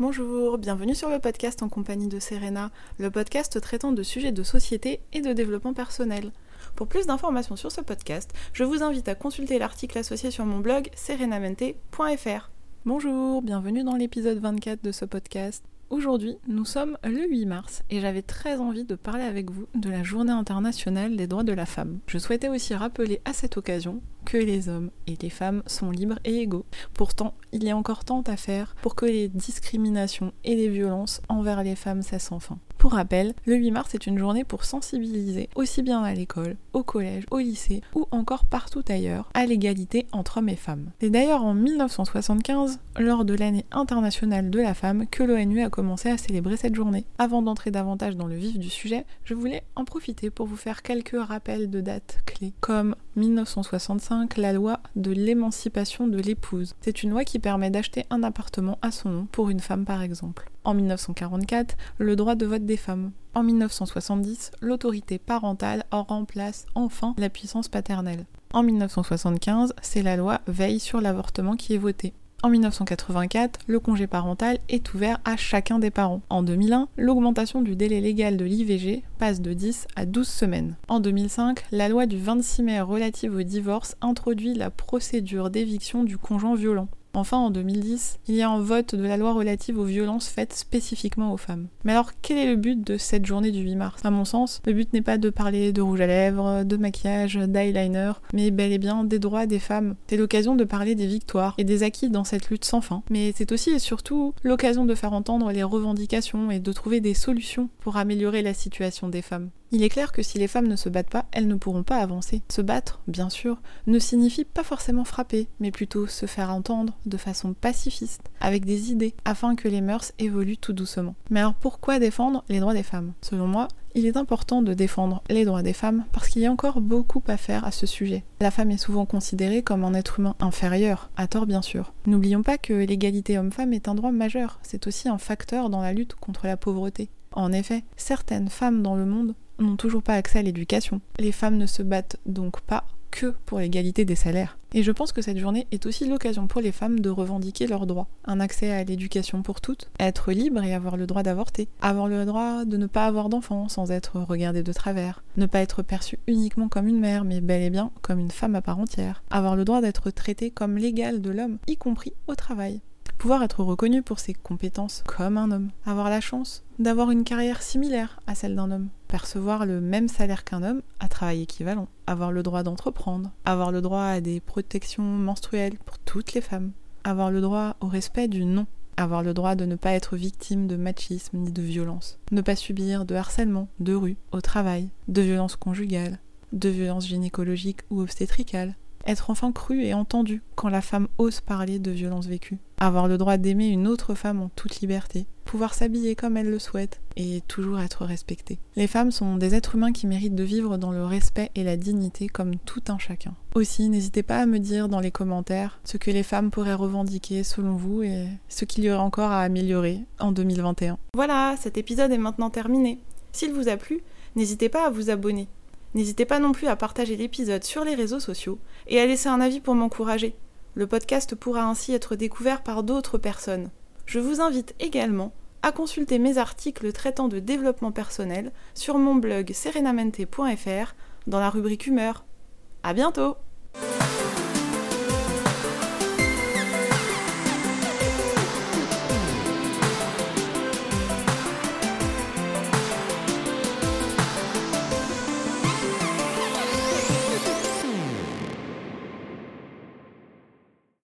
Bonjour, bienvenue sur le podcast en compagnie de Serena, le podcast traitant de sujets de société et de développement personnel. Pour plus d'informations sur ce podcast, je vous invite à consulter l'article associé sur mon blog serenamente.fr. Bonjour, bienvenue dans l'épisode 24 de ce podcast. Aujourd'hui, nous sommes le 8 mars et j'avais très envie de parler avec vous de la Journée internationale des droits de la femme. Je souhaitais aussi rappeler à cette occasion que les hommes et les femmes sont libres et égaux. Pourtant, il y a encore tant à faire pour que les discriminations et les violences envers les femmes cessent enfin. Pour rappel, le 8 mars est une journée pour sensibiliser aussi bien à l'école, au collège, au lycée ou encore partout ailleurs à l'égalité entre hommes et femmes. C'est d'ailleurs en 1975, lors de l'année internationale de la femme, que l'ONU a commencé à célébrer cette journée. Avant d'entrer davantage dans le vif du sujet, je voulais en profiter pour vous faire quelques rappels de dates clés, comme 1965, la loi de l'émancipation de l'épouse. C'est une loi qui permet d'acheter un appartement à son nom pour une femme par exemple. En 1944, le droit de vote des femmes. En 1970, l'autorité parentale remplace enfin la puissance paternelle. En 1975, c'est la loi Veille sur l'avortement qui est votée. En 1984, le congé parental est ouvert à chacun des parents. En 2001, l'augmentation du délai légal de l'IVG passe de 10 à 12 semaines. En 2005, la loi du 26 mai relative au divorce introduit la procédure d'éviction du conjoint violent. Enfin, en 2010, il y a un vote de la loi relative aux violences faites spécifiquement aux femmes. Mais alors, quel est le but de cette journée du 8 mars? À mon sens, le but n'est pas de parler de rouge à lèvres, de maquillage, d'eyeliner, mais bel et bien des droits des femmes. C'est l'occasion de parler des victoires et des acquis dans cette lutte sans fin. Mais c'est aussi et surtout l'occasion de faire entendre les revendications et de trouver des solutions pour améliorer la situation des femmes. Il est clair que si les femmes ne se battent pas, elles ne pourront pas avancer. Se battre, bien sûr, ne signifie pas forcément frapper, mais plutôt se faire entendre de façon pacifiste, avec des idées, afin que les mœurs évoluent tout doucement. Mais alors pourquoi défendre les droits des femmes? Selon moi, il est important de défendre les droits des femmes parce qu'il y a encore beaucoup à faire à ce sujet. La femme est souvent considérée comme un être humain inférieur, à tort bien sûr. N'oublions pas que l'égalité homme-femme est un droit majeur, c'est aussi un facteur dans la lutte contre la pauvreté. En effet, certaines femmes dans le monde n'ont toujours pas accès à l'éducation. Les femmes ne se battent donc pas que pour l'égalité des salaires. Et je pense que cette journée est aussi l'occasion pour les femmes de revendiquer leurs droits. Un accès à l'éducation pour toutes, être libre et avoir le droit d'avorter, avoir le droit de ne pas avoir d'enfants sans être regardée de travers, ne pas être perçue uniquement comme une mère, mais bel et bien comme une femme à part entière, avoir le droit d'être traitée comme l'égal de l'homme, y compris au travail pouvoir être reconnu pour ses compétences comme un homme, avoir la chance d'avoir une carrière similaire à celle d'un homme, percevoir le même salaire qu'un homme à travail équivalent, avoir le droit d'entreprendre, avoir le droit à des protections menstruelles pour toutes les femmes, avoir le droit au respect du nom, avoir le droit de ne pas être victime de machisme ni de violence, ne pas subir de harcèlement, de rue, au travail, de violences conjugales, de violences gynécologiques ou obstétricales, être enfin cru et entendu quand la femme ose parler de violences vécues. Avoir le droit d'aimer une autre femme en toute liberté. Pouvoir s'habiller comme elle le souhaite et toujours être respectée. Les femmes sont des êtres humains qui méritent de vivre dans le respect et la dignité comme tout un chacun. Aussi, n'hésitez pas à me dire dans les commentaires ce que les femmes pourraient revendiquer selon vous et ce qu'il y aurait encore à améliorer en 2021. Voilà, cet épisode est maintenant terminé. S'il vous a plu, n'hésitez pas à vous abonner N'hésitez pas non plus à partager l'épisode sur les réseaux sociaux et à laisser un avis pour m'encourager. Le podcast pourra ainsi être découvert par d'autres personnes. Je vous invite également à consulter mes articles traitant de développement personnel sur mon blog serenamente.fr dans la rubrique humeur. À bientôt!